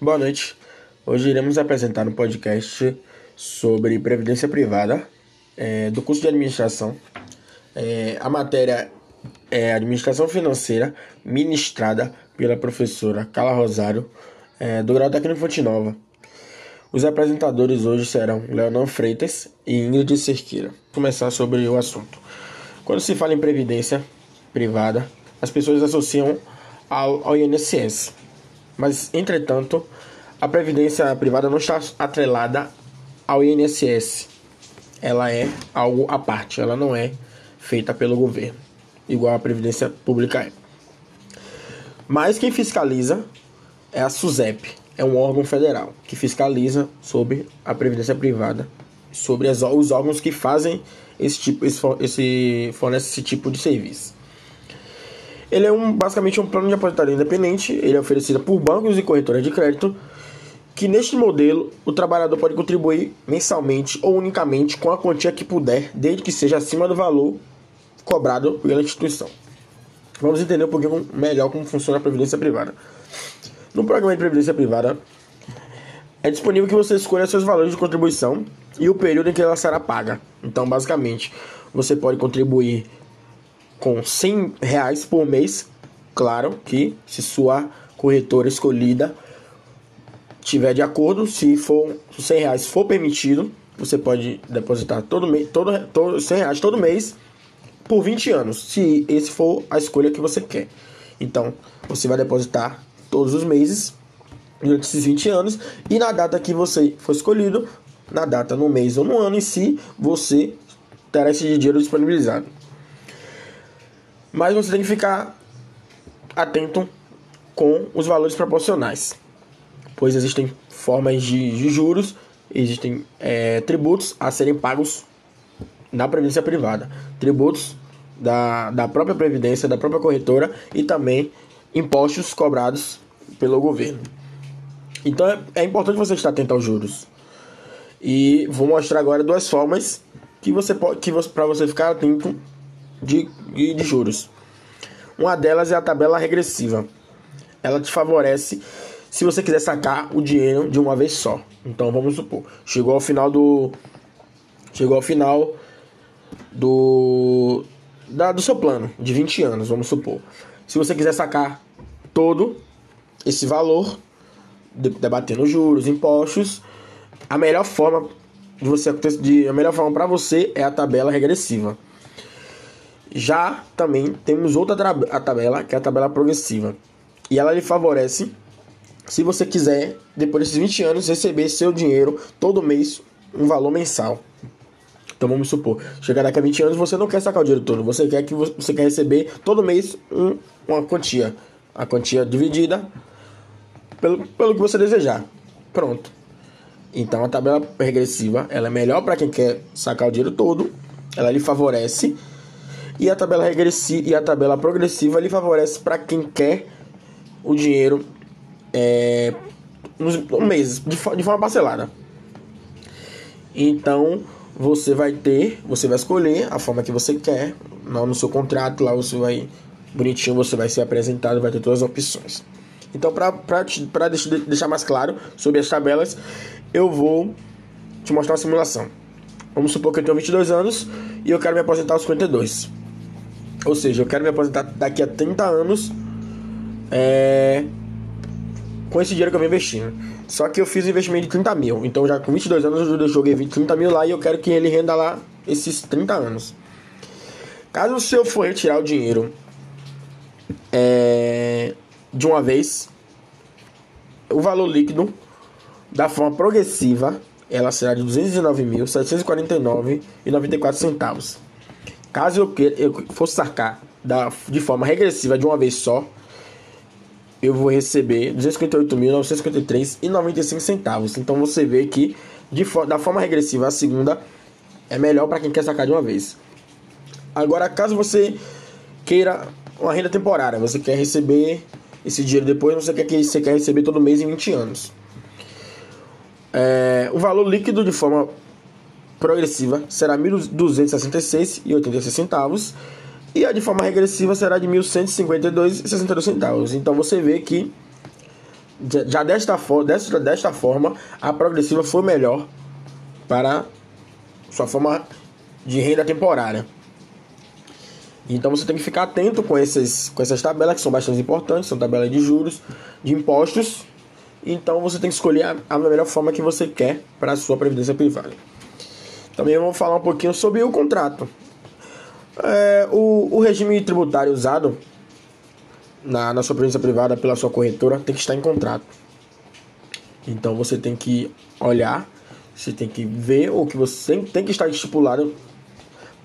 Boa noite. Hoje iremos apresentar um podcast sobre previdência privada é, do curso de administração. É, a matéria é administração financeira, ministrada pela professora Carla Rosário, é, do grau técnico Fonte Nova. Os apresentadores hoje serão Leonan Freitas e Ingrid Cerqueira. Vou começar sobre o assunto. Quando se fala em previdência privada, as pessoas associam ao, ao INSS mas, entretanto, a previdência privada não está atrelada ao INSS. Ela é algo à parte, ela não é feita pelo governo, igual a previdência pública é. Mas quem fiscaliza é a SUSEP, é um órgão federal que fiscaliza sobre a previdência privada, sobre as, os órgãos que fazem esse tipo, esse, fornece esse tipo de serviço. Ele é um, basicamente um plano de aposentadoria independente, ele é oferecido por bancos e corretoras de crédito, que neste modelo o trabalhador pode contribuir mensalmente ou unicamente com a quantia que puder, desde que seja acima do valor cobrado pela instituição. Vamos entender um pouquinho melhor como funciona a previdência privada. No programa de previdência privada, é disponível que você escolha seus valores de contribuição e o período em que ela será paga. Então, basicamente, você pode contribuir com 100 reais por mês. Claro que se sua corretora escolhida tiver de acordo, se for 100 reais for permitido, você pode depositar todo mês, todo, todo 100 reais todo mês por 20 anos, se esse for a escolha que você quer. Então, você vai depositar todos os meses durante esses 20 anos e na data que você for escolhido, na data, no mês ou no ano em si, você terá esse dinheiro disponibilizado. Mas você tem que ficar atento com os valores proporcionais, pois existem formas de, de juros, existem é, tributos a serem pagos na previdência privada, tributos da, da própria previdência, da própria corretora e também impostos cobrados pelo governo. Então é, é importante você estar atento aos juros. E vou mostrar agora duas formas que você pode que você, para você ficar atento de, de juros. Uma delas é a tabela regressiva. Ela te favorece se você quiser sacar o dinheiro de uma vez só. Então vamos supor, chegou ao final do chegou ao final do da, do seu plano de 20 anos, vamos supor. Se você quiser sacar todo esse valor, debatendo juros, impostos, a melhor forma de você de, a melhor forma para você é a tabela regressiva. Já também temos outra tabela, que é a tabela progressiva. E ela lhe favorece se você quiser, depois desses 20 anos, receber seu dinheiro todo mês, um valor mensal. Então vamos supor, chegar daqui a 20 anos, você não quer sacar o dinheiro todo, você quer que você quer receber todo mês um, uma quantia. A quantia dividida pelo, pelo que você desejar. Pronto. Então a tabela regressiva ela é melhor para quem quer sacar o dinheiro todo, ela lhe favorece e a tabela regressiva e a tabela progressiva lhe favorece para quem quer o dinheiro é, nos, meses, de, de forma parcelada. Então você vai ter, você vai escolher a forma que você quer, no seu contrato, lá você vai bonitinho, você vai ser apresentado, vai ter todas as opções. Então, para deixar mais claro sobre as tabelas, eu vou te mostrar uma simulação. Vamos supor que eu tenho 22 anos e eu quero me aposentar aos 52. Ou seja, eu quero me aposentar daqui a 30 anos é, com esse dinheiro que eu vim investindo. Só que eu fiz um investimento de 30 mil. Então, já com 22 anos, eu joguei 20, 30 mil lá e eu quero que ele renda lá esses 30 anos. Caso o senhor for retirar o dinheiro é, de uma vez, o valor líquido da forma progressiva ela será de R$ 209.749,94 centavos. Caso eu, queira, eu fosse sacar da, de forma regressiva de uma vez só, eu vou receber R$ 258.953,95 centavos. Então você vê que de, da forma regressiva a segunda é melhor para quem quer sacar de uma vez. Agora, caso você queira uma renda temporária, você quer receber esse dinheiro depois, você quer que você quer receber todo mês em 20 anos. É, o valor líquido de forma progressiva será R$ 1.266,86 centavos e a de forma regressiva será de R$ 1.152,62 centavos. Então você vê que já desta, desta, desta forma, a progressiva foi melhor para sua forma de renda temporária. Então você tem que ficar atento com, esses, com essas tabelas que são bastante importantes, são tabelas de juros, de impostos. Então você tem que escolher a, a melhor forma que você quer para a sua previdência privada. Também vamos falar um pouquinho sobre o contrato. É, o, o regime tributário usado na, na sua previdência privada pela sua corretora tem que estar em contrato. Então você tem que olhar, você tem que ver o que você tem que estar estipulado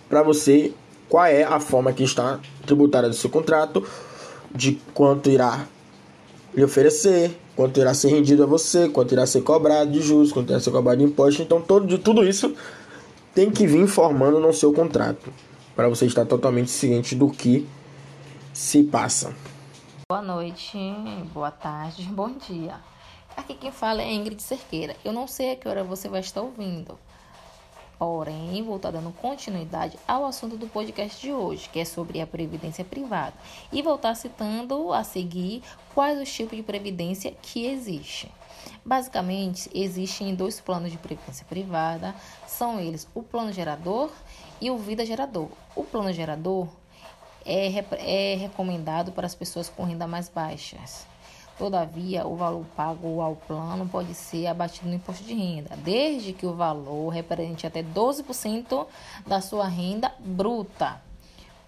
para você qual é a forma que está tributária do seu contrato, de quanto irá lhe oferecer, quanto irá ser rendido a você, quanto irá ser cobrado de juros, quanto irá ser cobrado de imposto. Então, todo, de tudo isso tem que vir informando no seu contrato, para você estar totalmente ciente do que se passa. Boa noite, boa tarde, bom dia. Aqui quem fala é Ingrid Cerqueira. Eu não sei a que hora você vai estar ouvindo. Porém, vou estar dando continuidade ao assunto do podcast de hoje, que é sobre a previdência privada. E vou estar citando a seguir quais os tipos de previdência que existem. Basicamente, existem dois planos de previdência privada, são eles o plano gerador e o vida gerador. O plano gerador é, é recomendado para as pessoas com renda mais baixas. Todavia, o valor pago ao plano pode ser abatido no imposto de renda, desde que o valor represente até 12% da sua renda bruta.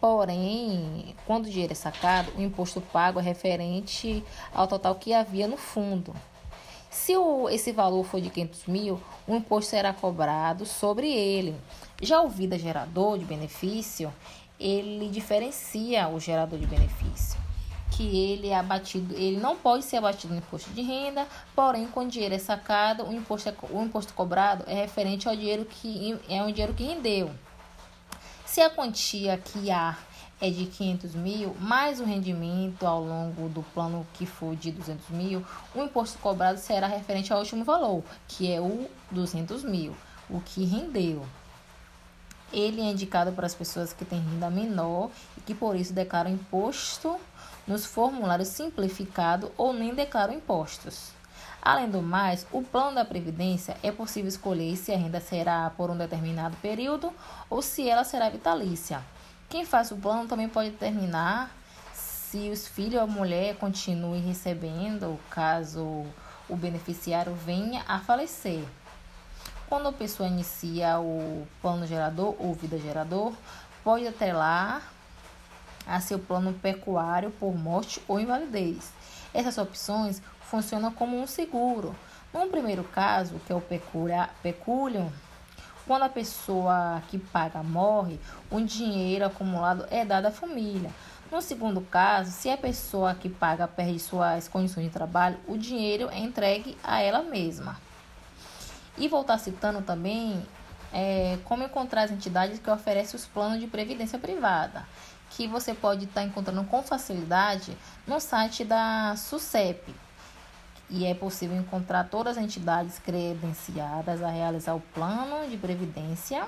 Porém, quando o dinheiro é sacado, o imposto pago é referente ao total que havia no fundo. Se o, esse valor for de 500 mil, o imposto será cobrado sobre ele. Já o vida gerador de benefício, ele diferencia o gerador de benefício, que ele é abatido, ele não pode ser abatido no imposto de renda, porém quando o dinheiro é sacado, o imposto, é, o imposto cobrado é referente ao dinheiro que é um dinheiro que rendeu. Se a quantia que há é de 500 mil, mais o rendimento ao longo do plano que for de 200 mil, o imposto cobrado será referente ao último valor, que é o 200 mil, o que rendeu. Ele é indicado para as pessoas que têm renda menor e que por isso declaram imposto nos formulários simplificado ou nem declaram impostos. Além do mais, o plano da Previdência é possível escolher se a renda será por um determinado período ou se ela será vitalícia. Quem faz o plano também pode determinar se os filhos ou a mulher continuem recebendo, caso o beneficiário venha a falecer. Quando a pessoa inicia o plano gerador ou vida gerador, pode atrelar a seu plano pecuário por morte ou invalidez. Essas opções funcionam como um seguro. No primeiro caso, que é o pecúlio, quando a pessoa que paga morre, o dinheiro acumulado é dado à família. No segundo caso, se a pessoa que paga perde suas condições de trabalho, o dinheiro é entregue a ela mesma. E vou estar citando também é, como encontrar as entidades que oferecem os planos de previdência privada, que você pode estar encontrando com facilidade no site da SUSEP. E é possível encontrar todas as entidades credenciadas a realizar o plano de previdência.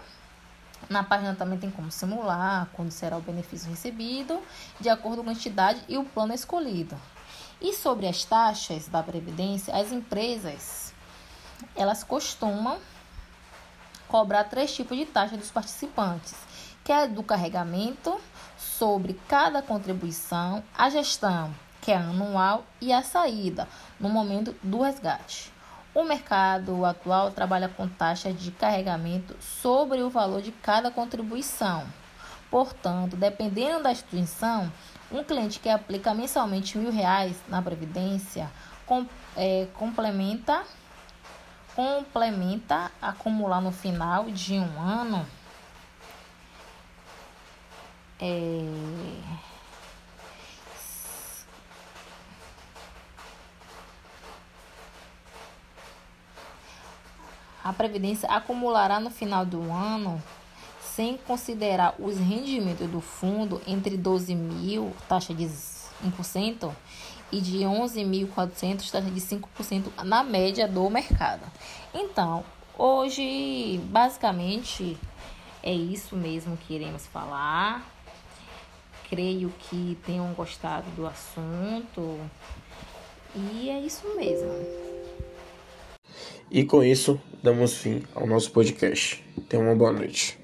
Na página também tem como simular quando será o benefício recebido, de acordo com a entidade e o plano escolhido. E sobre as taxas da previdência, as empresas elas costumam cobrar três tipos de taxa dos participantes, que é do carregamento sobre cada contribuição, a gestão, que é anual, e a saída, no momento do resgate. O mercado atual trabalha com taxas de carregamento sobre o valor de cada contribuição. Portanto, dependendo da instituição, um cliente que aplica mensalmente mil reais na Previdência com, é, complementa complementa acumular no final de um ano é, a previdência acumulará no final do ano sem considerar os rendimentos do fundo entre 12 mil, taxa de 1%, e de 11.400, taxa de 5% na média do mercado. Então, hoje, basicamente, é isso mesmo que iremos falar. Creio que tenham gostado do assunto. E é isso mesmo. E com isso, damos fim ao nosso podcast. Tenha uma boa noite.